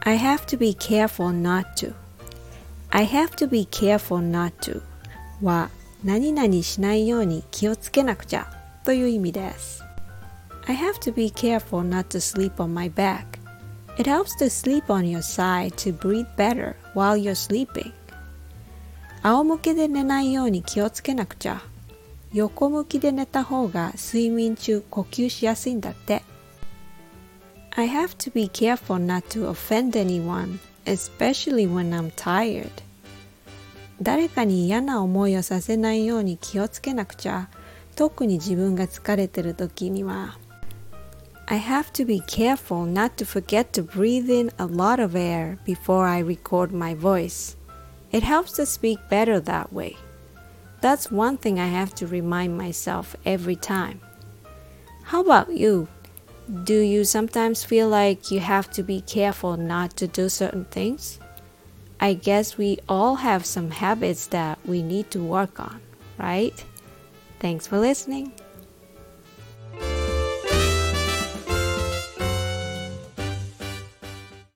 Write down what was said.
I have to be careful not to. I have to be careful not to は何々しないように気をつけなくちゃという意味です。I have to be careful not to sleep on my back. It helps to sleep on your side to breathe better while you're sleeping. 仰向けで寝ないように気をつけなくちゃ。横向きで寝た方が睡眠中呼吸しやすいんだって。 I have to be careful not to offend anyone, especially when I'm tired. 誰かに嫌な思いをさせないように気をつけなくちゃ。特に自分が疲れてる時には。I have to be careful not to forget to breathe in a lot of air before I record my voice. It helps to speak better that way. That's one thing I have to remind myself every time. How about you? Do you sometimes feel like you have to be careful not to do certain things? I guess we all have some habits that we need to work on, right? Thanks for listening.